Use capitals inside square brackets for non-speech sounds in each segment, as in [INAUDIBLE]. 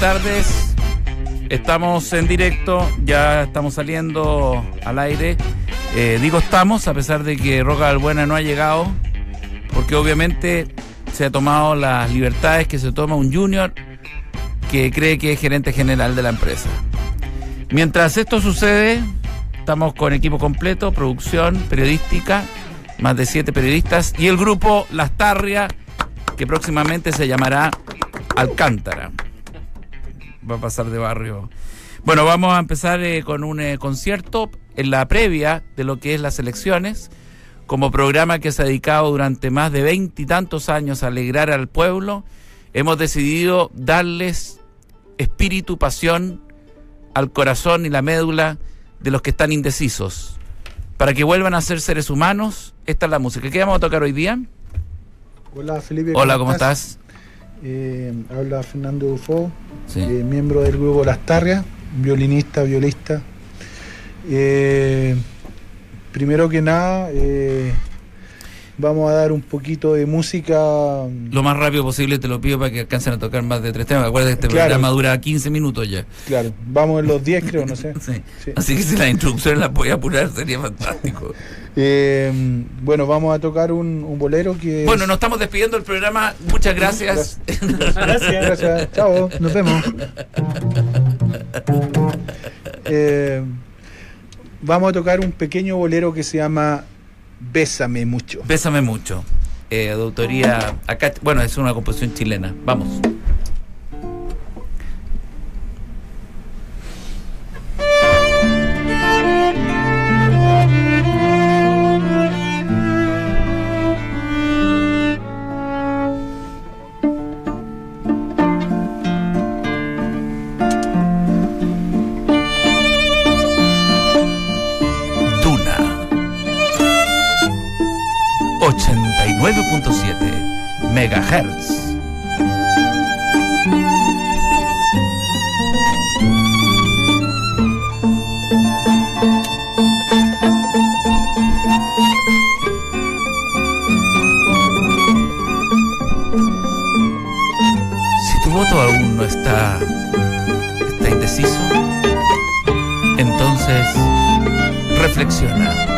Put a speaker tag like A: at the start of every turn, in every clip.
A: tardes. Estamos en directo, ya estamos saliendo al aire. Eh, digo estamos, a pesar de que Roca Albuena no ha llegado, porque obviamente se ha tomado las libertades que se toma un junior que cree que es gerente general de la empresa. Mientras esto sucede, estamos con equipo completo, producción periodística, más de siete periodistas y el grupo Las Tarria, que próximamente se llamará Alcántara. Va a pasar de barrio. Bueno, vamos a empezar eh, con un eh, concierto en la previa de lo que es las elecciones, como programa que se ha dedicado durante más de veintitantos años a alegrar al pueblo. Hemos decidido darles espíritu, pasión al corazón y la médula de los que están indecisos. Para que vuelvan a ser seres humanos, esta es la música. ¿Qué vamos a tocar hoy día?
B: Hola Felipe.
A: Hola, ¿cómo estás?
B: Eh, habla Fernando Dufo, sí. eh, miembro del grupo Las Tarrias, violinista, violista. Eh, primero que nada, vamos a dar un poquito de música.
A: Lo más rápido posible te lo pido para que alcancen a tocar más de tres temas. Acuérdate que este
B: Claro.
A: programa dura 15 minutos ya.
B: Claro, vamos en los 10 creo, no sé. [LAUGHS]
A: Sí.
B: Sí.
A: Así que si las instrucciones las voy a apurar sería fantástico. [LAUGHS]
B: Eh, bueno, vamos a tocar un, un bolero que...
A: Bueno,
B: es-
A: nos estamos despidiendo del programa. Muchas gracias.
B: Gracias. [LAUGHS] Gracias. Chao. Nos vemos. Eh, vamos a tocar un pequeño bolero que se llama Bésame mucho.
A: Bésame mucho. Eh, de autoría. Acá, bueno, es una composición chilena. Vamos. Está, está indeciso, entonces reflexiona.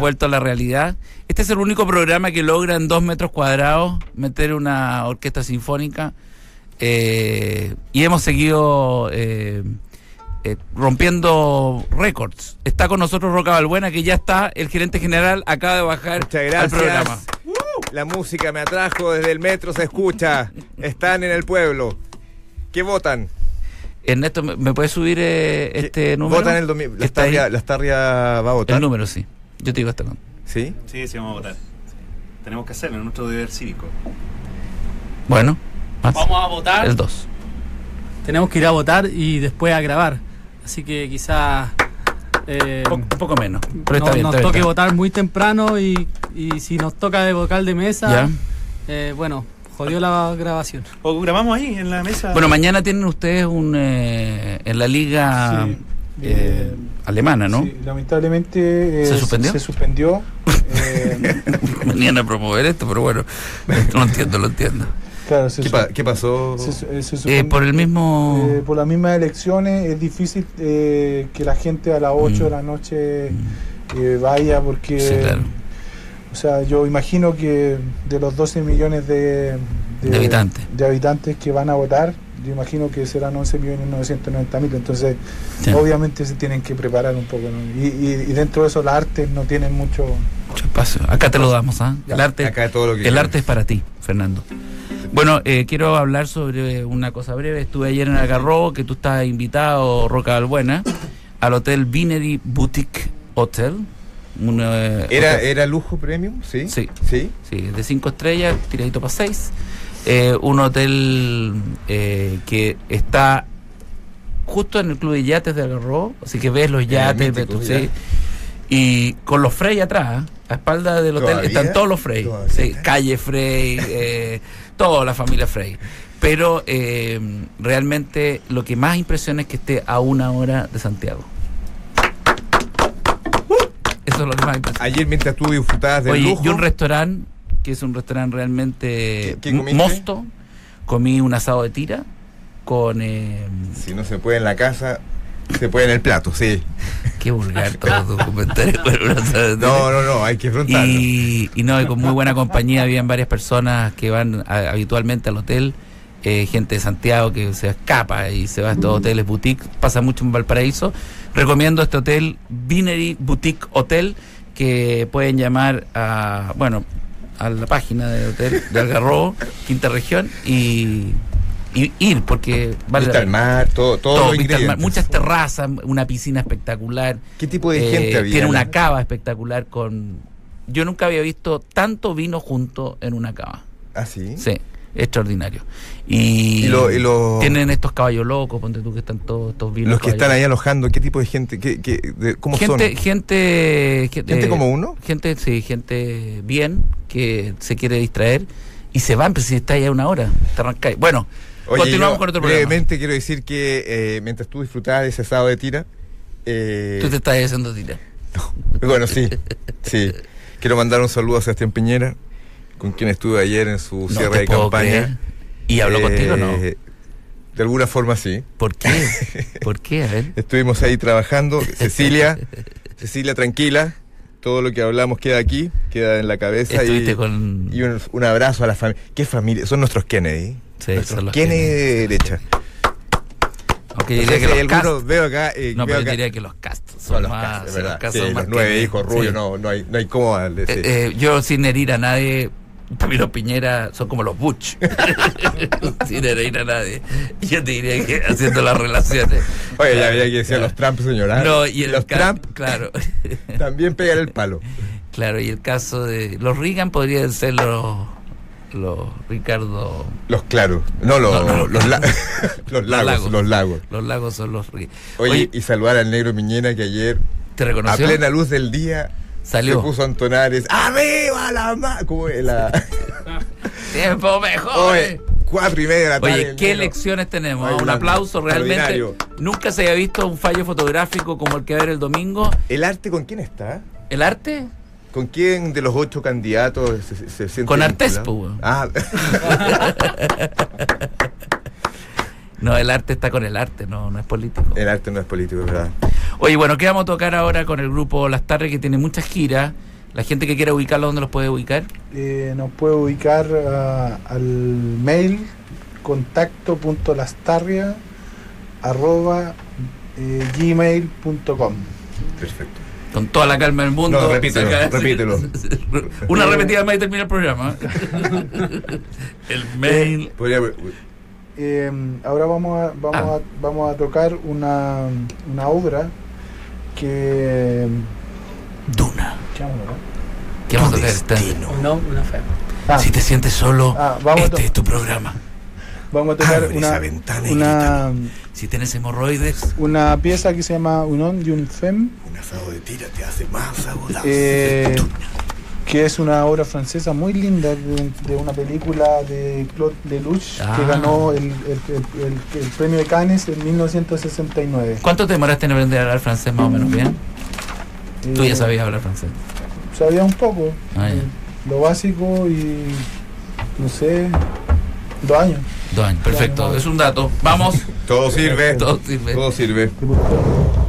A: Vuelto a la realidad. Este es el único programa que logra en dos metros cuadrados meter una orquesta sinfónica. Eh, y hemos seguido eh, eh, rompiendo récords. Está con nosotros Roca Balbuena, que ya está, el gerente general acaba de bajar al programa.
C: La música me atrajo desde el metro, se escucha. [LAUGHS] Están en el pueblo. ¿Qué votan?
A: Ernesto, ¿me puedes subir este número?
C: Votan el domingo. La Starria, va a votar.
A: El número, sí. Yo te digo hasta cuándo.
C: ¿Sí?
D: Sí, sí, vamos a votar. Tenemos que hacerlo, en nuestro deber cívico.
A: Bueno,
E: vamos a votar.
A: El 2.
E: Tenemos que ir a votar y después a grabar. Así que quizás.
A: Eh, un poco menos. Pero
E: está bien, nos toque votar muy temprano y, y, si nos toca de vocal de mesa, eh, bueno, jodió la grabación.
D: O grabamos ahí en la mesa.
A: Bueno, mañana tienen ustedes un eh, en la liga eh, alemana, ¿no? Sí,
B: lamentablemente
A: se suspendió.
B: Se suspendió. [LAUGHS]
A: Venían a promover esto, pero bueno, [LAUGHS] lo entiendo, lo entiendo.
C: ¿Qué, pasó?
A: Eh, por el mismo...
B: Eh, por las mismas elecciones es difícil eh, que la gente a las 8 de la mm. noche mm. vaya porque... O sea, yo imagino que de los 12 millones de,
A: habitantes.
B: de habitantes que van a votar, yo imagino que serán 11 millones 990 mil, entonces obviamente se tienen que preparar un poco. Y, dentro de eso las artes no tienen mucho...
A: Mucho espacio. Acá te lo damos, ¿ah? El arte, el arte es para ti, Fernando. Bueno, eh, quiero hablar sobre una cosa breve. Estuve ayer en Algarrobo, que tú estás invitado, Roca Albuena, al Hotel Vinery Boutique Hotel.
C: Eh, ¿Era, ¿Era lujo premium? Sí.
A: Sí. Sí, sí de cinco estrellas, tiradito para seis. Eh, un hotel que está justo en el club de yates de Algarrobo, así que ves los yates, sí, y con los Frey atrás, a espalda del hotel están todos los Frey, sí, calle Frey, eh, [LAUGHS] toda la familia Frey. Pero eh, realmente lo que más impresiona es que esté a una hora de Santiago. Eso es lo que más impresiona.
C: Ayer mientras tú disfrutabas Oye,
A: y un restaurante, que es un restaurante realmente mosto, comí un asado de tira con... Eh,
C: si no se puede en la casa, se puede en el plato, sí.
A: Qué vulgar todo tu comentario.
C: no, no, no, hay que afrontarlo.
A: Y, y no, con muy buena compañía, habían varias personas que van habitualmente al hotel. Eh, gente de Santiago que se escapa y se va a estos hoteles boutique, pasa mucho en Valparaíso. Recomiendo este hotel, Vinery Boutique Hotel, que pueden llamar a, bueno, a la página del hotel de Algarrobo, [LAUGHS] Quinta Región, y y ir, porque
C: vale vista al mar, todo, todo,
A: muchas terrazas, una piscina espectacular.
C: ¿Qué tipo de gente
A: eh,
C: había?
A: Tiene una cava espectacular con... Yo nunca había visto tanto vino junto en una cava.
C: ¿Ah, sí?
A: Sí, extraordinario. Y,
C: lo,
A: tienen estos caballos locos, ponte tú que están todos estos vinos.
C: Los que están ahí alojando, ¿qué tipo de gente? ¿Qué, qué, ¿Cómo
A: gente,
C: son?
A: Gente,
C: gente, como uno.
A: Gente, sí, gente bien, que se quiere distraer y se van, pero si está ahí una hora, te arrancáis. Bueno, Continuamos con otro
C: programa. Brevemente quiero decir que eh, mientras tú disfrutabas de ese asado de tira.
A: Eh, tú te estás haciendo tira. [LAUGHS]
C: bueno, sí. Sí. Quiero mandar un saludo a Sebastián Piñera, con quien estuve ayer en su cierre de campaña.
A: ¿Y habló contigo no?
C: Eh, de alguna forma sí.
A: ¿Por qué? [LAUGHS] ¿Por qué? A ver.
C: Estuvimos ahí trabajando. Cecilia, [LAUGHS] Cecilia, tranquila. Todo lo que hablamos queda aquí, queda en la cabeza.
A: y, con...
C: y un, un, abrazo a la familia. ¿Qué familia? Son nuestros Kennedy. ¿Quién es derecha?
A: Aunque diría que
C: los algunos veo acá.
A: Eh, no, pero diría que los castos son, los más.
C: Castos, los, nueve hijos rubios, no, no, hay, no hay cómo.
A: Eh, eh, yo, sin herir a nadie, Camilo Piñera son como los Butch. [LAUGHS] sin herir a nadie. Yo te diría que haciendo las relaciones.
C: Oye, ya había que decir los Trump, señora.
A: No, y
C: los Trump,
A: claro. [LAUGHS]
C: también pegar el palo.
A: Claro, y el caso de. Los Reagan podrían ser los los Ricardo.
C: Los claros. No, los, [LAUGHS] los, lagos, Los lagos.
A: Los lagos son los
C: Oye, y saludar al negro Miñena que ayer,
A: ¿te reconoció?
C: a plena luz del día,
A: Salió.
C: se puso a entonar ¡Arriba la ma! Como la. [LAUGHS]
A: Tiempo mejor.
C: Oye, cuatro y media de la tarde.
A: Oye, ¿qué elecciones tenemos? un aplauso realmente. Nunca se había visto un fallo fotográfico como el que va a haber el domingo.
C: ¿El arte con quién está?
A: ¿El arte?
C: ¿Con quién de los ocho candidatos se, se siente
A: Con Artespo.
C: Ah. [LAUGHS] [LAUGHS]
A: no, el arte está con el arte, no, no es político.
C: El arte no es político, ¿verdad?
A: Oye, bueno, ¿qué vamos a tocar ahora con el grupo Las Tarres que tiene muchas giras? La gente que quiera ubicarlo, ¿dónde los puede ubicar?
B: Eh, nos puede ubicar uh, al mail contacto.lastarria arroba eh, gmail.com.
C: Perfecto.
A: Con toda la calma del mundo.
C: No, repítelo, [LAUGHS] repítelo.
A: Una repetida más y termina el programa. [LAUGHS] el mail.
B: Eh, ahora vamos a, vamos, ah. a, vamos a tocar una, una obra que.
A: Duna.
B: ¿Qué vamos a tocar?
A: ¿Qué vamos a tocar?
E: No, una fe.
A: Ah. Si te sientes solo,
B: Ah,
A: este es tu programa.
B: Vamos a tocar
C: Abre
B: una,
C: esa ventana y
B: una,
A: Si tienes hemorroides,
B: una pieza que se llama Unon de un Fem,
C: Un asado de tira te hace más aguda.
B: eh, que es una obra francesa muy linda de, de una película de Claude Lelouch
A: Ah.
B: que ganó el, el- el- el- el premio de Cannes en 1969.
A: ¿cuánto te demoraste en aprender a hablar francés más o menos bien? Tú ya
B: Eh,
A: sabías hablar francés.
B: Sabía un poco,
A: Ah,
B: eh, lo básico y no sé, dos años.
A: Dos años, perfecto. Es un dato. Vamos. [LAUGHS]
C: Todo sirve.
A: Todo sirve.
C: Todo sirve.
A: Acá,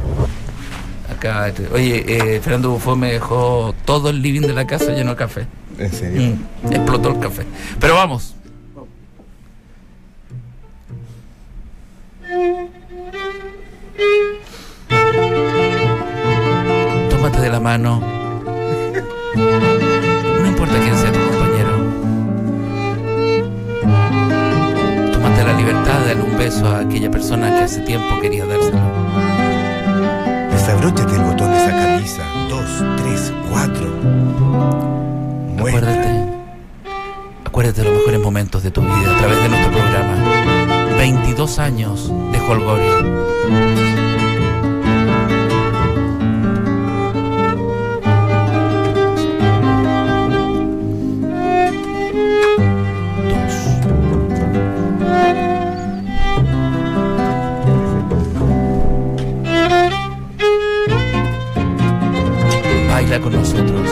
A: este, oye, eh, Fernando Bufón me dejó todo el living de la casa lleno de café.
C: En serio.
A: Mm, explotó el café. Pero vamos. Tómate de la mano. No importa quién sea tu compañero. Tómate la libertad de darle un beso a aquella persona que hace tiempo quería dárselo.
C: Desabróchate el botón de esa camisa. Dos, tres, cuatro.
A: Acuérdate. Acuérdate de los mejores momentos de tu vida a través de nuestro programa. 22 años de Holgorio. Con nosotros.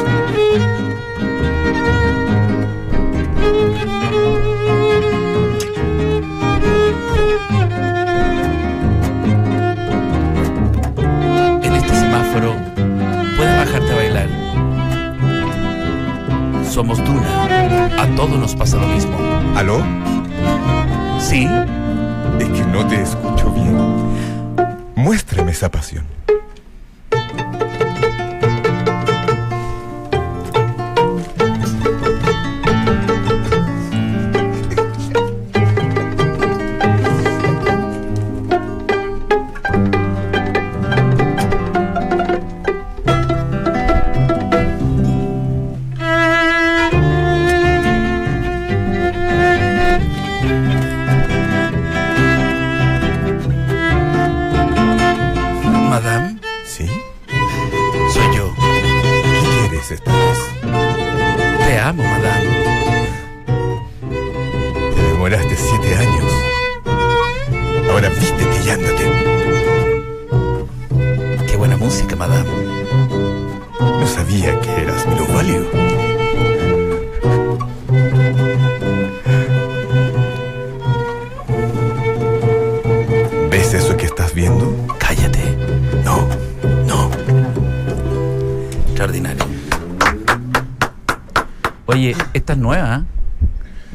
A: En este semáforo puedes bajarte a bailar. Somos Duna. A todos nos pasa lo mismo.
C: ¿Aló?
A: ¿Sí?
C: Es que no te escucho bien. Muéstrame esa pasión.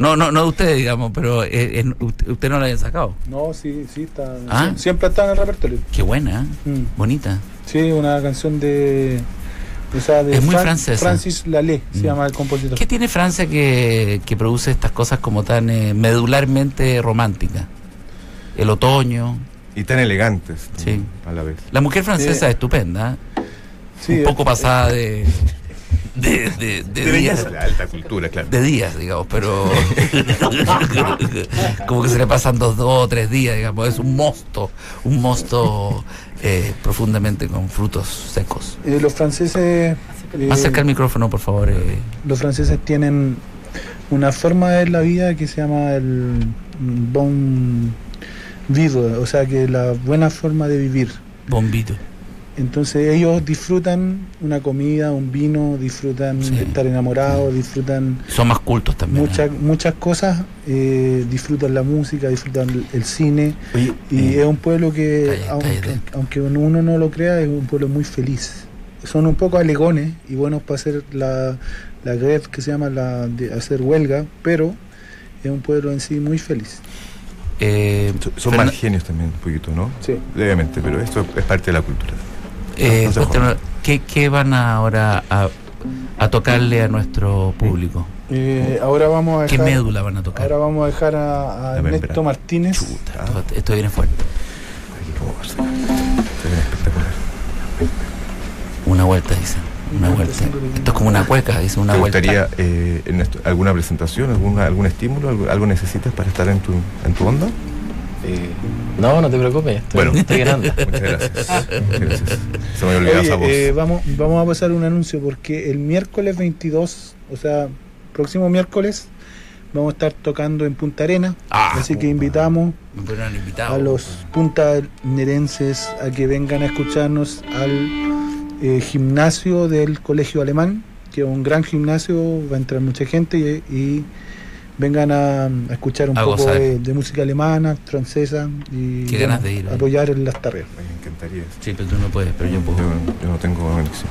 C: No, no, no
A: de ustedes, digamos, pero eh, eh, usted, usted no la había sacado.
B: No, sí, sí, está,
A: Ah.
B: sie- siempre está en el repertorio.
A: Qué buena, ¿eh?
B: Mm.
A: bonita.
B: Sí, una canción de. O sea, de
A: Es muy
B: Fran-
A: francesa.
B: Francis Lalé, se
A: Mm.
B: llama el compositor.
A: ¿Qué tiene Francia que, que produce estas cosas como tan eh, medularmente románticas? El otoño.
C: Y tan elegantes.
A: Sí.
C: A la vez.
A: La mujer francesa es estupenda,
B: Sí,
A: un poco pasada de, [LAUGHS] de, de, de días.
C: La alta cultura, claro.
A: De días, digamos, pero [LAUGHS] como que se le pasan dos, dos o tres días, digamos. Es un mosto, un mosto eh, profundamente con frutos secos.
B: eh, los franceses. eh,
A: Más cerca el micrófono, por favor. eh.
B: los franceses tienen una forma de la vida que se llama el bon vivre, o sea que la buena forma de vivir.
A: Bombito.
B: Entonces ellos disfrutan una comida, un vino, disfrutan estar enamorados, disfrutan...
A: Son más cultos también.
B: Muchas, ¿eh? muchas cosas, eh, disfrutan la música, disfrutan el, cine. y eh, es un pueblo que, aunque, uno no lo crea, es un pueblo muy feliz. Son un poco alegones y buenos para hacer la, la que se llama la de hacer huelga, pero es un pueblo en sí muy feliz.
C: son más genios también, un poquito, ¿no?
B: Sí.
C: Levemente, pero esto es parte de la cultura.
A: Eh, ¿qué, van ahora a, tocarle a nuestro público?
B: Eh, ahora vamos a dejar,
A: ¿Qué médula van a tocar?
B: Ahora vamos a dejar a, Ernesto Martínez.
A: esto, viene fuerte. Una vuelta, dicen. Una vuelta. Esto es como una cueca, dice una
C: ¿Te
A: vuelta.
C: gustaría eh, alguna presentación, alguna, algún estímulo, algo, necesitas para estar en tu, en tu onda?
F: Eh, no, no te preocupes, estoy, bueno, estoy [LAUGHS] grande. [LAUGHS]
C: Muchas gracias. Se me olvidó esa voz.
B: Eh, vamos, vamos a pasar un anuncio porque el miércoles 22, o sea, próximo miércoles, vamos a estar tocando en Punta Arena. Ah, así que invitamos a los puntanerenses a que vengan a escucharnos al eh, gimnasio del Colegio Alemán, que es un gran gimnasio, va a entrar mucha gente y vengan a, escuchar un poco de, música alemana, francesa y
A: Qué ganas de ir,
B: apoyar en las tareas.
C: Me encantaría.
A: Sí, pero tú no puedes, pero yo puedo.
C: Yo, no tengo conexión.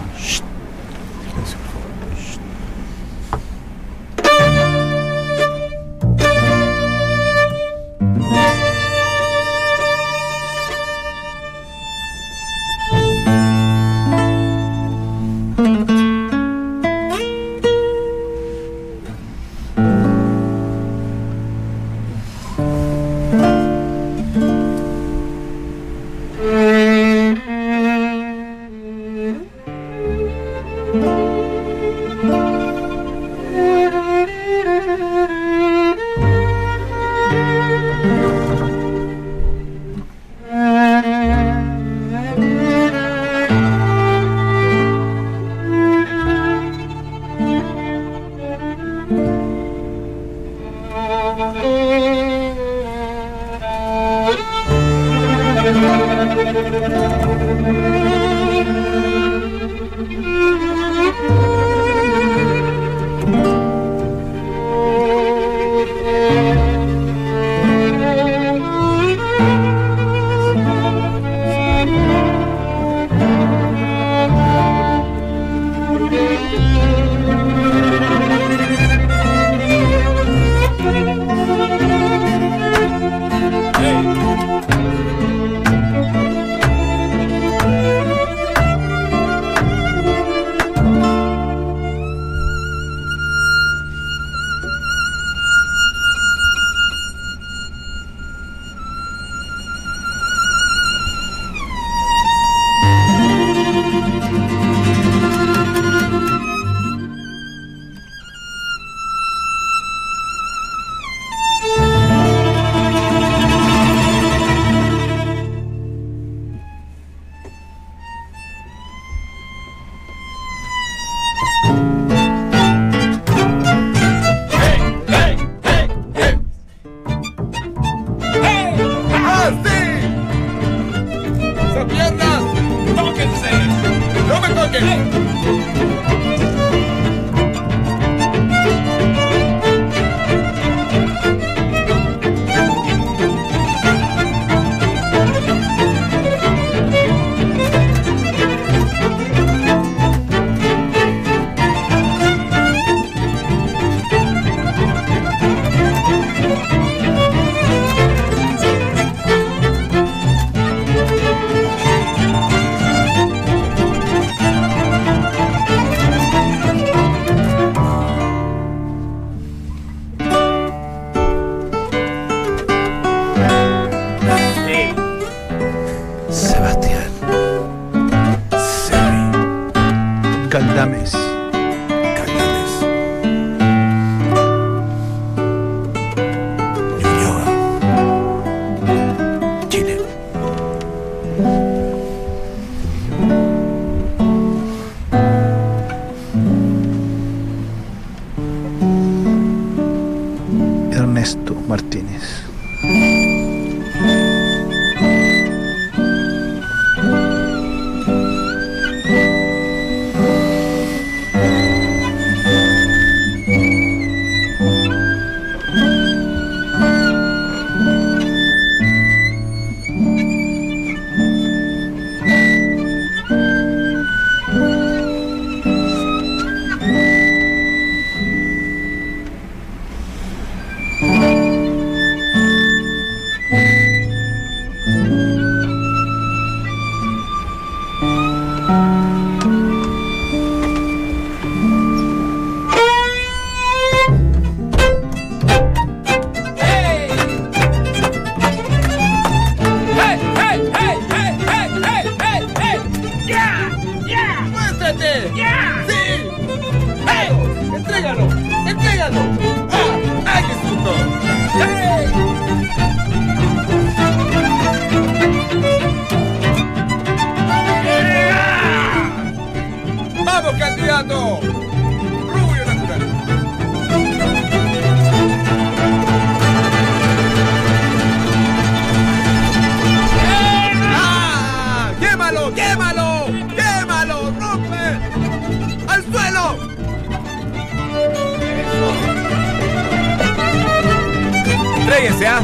C: Expláyense, ¿ah?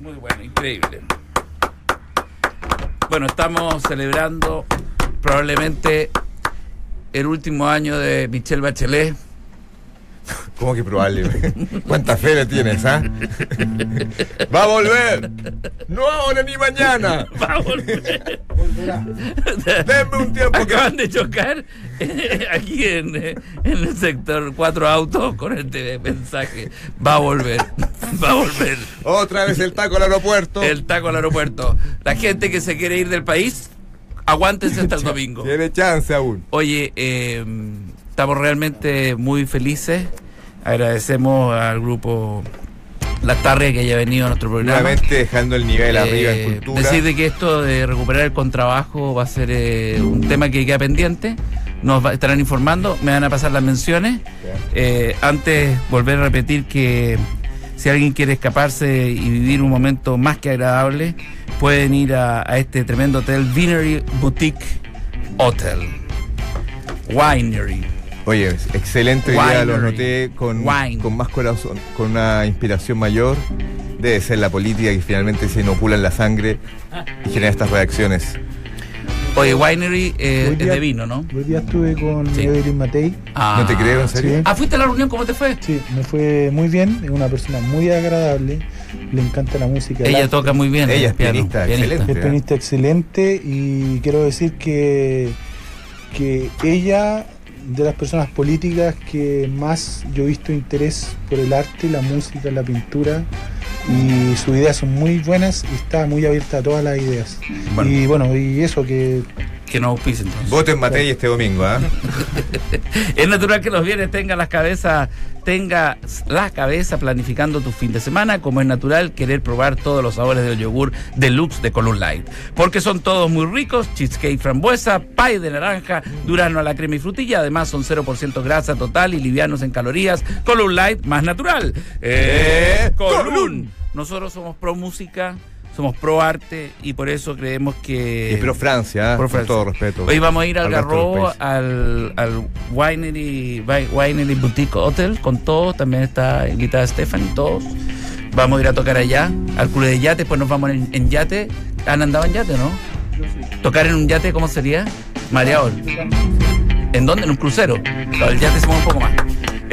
A: Muy bueno, increíble. Bueno, estamos celebrando probablemente el último año de Michelle Bachelet. [LAUGHS]
C: ¿Cómo que probable? [LAUGHS] ¿Cuánta fe le tienes, ah? [LAUGHS] ¡Va a volver! ¡No ahora ni mañana!
A: Va a volver. [LAUGHS]
C: Denme un tiempo que.
A: Acaban de chocar eh, aquí en, eh, en el sector cuatro autos con este mensaje. Va a volver. [LAUGHS] Va a volver.
C: Otra vez el taco al aeropuerto.
A: El taco al aeropuerto. La gente que se quiere ir del país, aguántense hasta el [LAUGHS] domingo.
C: Tiene chance aún.
A: Oye, eh, estamos realmente muy felices. Agradecemos al grupo La Tarria que haya venido a nuestro programa.
C: Nuevamente dejando el nivel arriba en
A: Eh,
C: cultura.
A: Decir de que esto de recuperar el contrabajo va a ser eh, un tema que queda pendiente. Nos va- estarán informando, me van a pasar las menciones. Eh, antes, volver a repetir que si alguien quiere escaparse y vivir un momento más que agradable, pueden ir a, a este tremendo hotel, Vinery Boutique Hotel. Winery.
C: Oye, excelente hoy día, los
A: Winery.
C: noté con, más corazón, con una inspiración mayor. Debe ser la política que finalmente se inocula en la sangre y genera estas reacciones.
A: Oye, Winery eh, es
B: día-
A: de vino, ¿no?
B: Hoy día estuve con
A: Sí.
B: Evelyn Matei.
A: Ah.
C: ¿No te creo, en serio?
B: Sí.
A: Ah, ¿fuiste a la reunión? ¿Cómo te fue?
B: Sí, me fue muy bien. Es una persona muy agradable. Le encanta la música. el
A: Ella toca muy bien.
C: Ella
A: el
C: es pianista, excelente.
B: Es pianista excelente y quiero decir que, que ella, de las personas políticas que más yo he visto interés por el arte, la música, la pintura, y sus ideas son muy buenas y está muy abierta a todas las ideas.
C: Bueno.
B: Y bueno, y eso que
A: Que no auspicien.
C: Voten Matei este domingo, ¿ah? [LAUGHS]
A: Es natural que los viernes tenga las cabezas, tenga la cabeza planificando tu fin de semana, como es natural querer probar todos los sabores del yogur deluxe de Column Light. Porque son todos muy ricos, cheesecake frambuesa, pie de naranja, durazno a la crema y frutilla, además son 0% grasa total y livianos en calorías. Column Light más natural. Eh, Column. Nosotros somos pro música, somos pro arte y por eso creemos que...
C: Y pro Francia, ¿ah?
A: Pro
C: con
A: Francia.
C: todo respeto.
A: Hoy vamos a ir al Garro, al, al Winery, Wi- Winery Boutique Hotel, con todos. También está invitada Stephanie, todos. Vamos a ir a tocar allá, al club de yate, después nos vamos en, en yate. ¿Han andado en yate, no? ¿Tocar en un yate cómo sería? Mareador. ¿En dónde? En un crucero. El yate se mueve un poco más.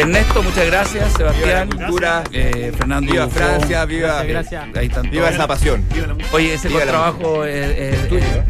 A: Ernesto, muchas gracias. Sebastián.
C: Viva cultura.
A: eh, Fernando.
C: Viva. Francia, viva,
E: Gracias, gracias.
A: Ahí están
C: viva
A: todos.
C: esa pasión.
D: Viva la música.
A: Oye, ese
C: Viva
A: trabajo
C: tuyo, ¿eh?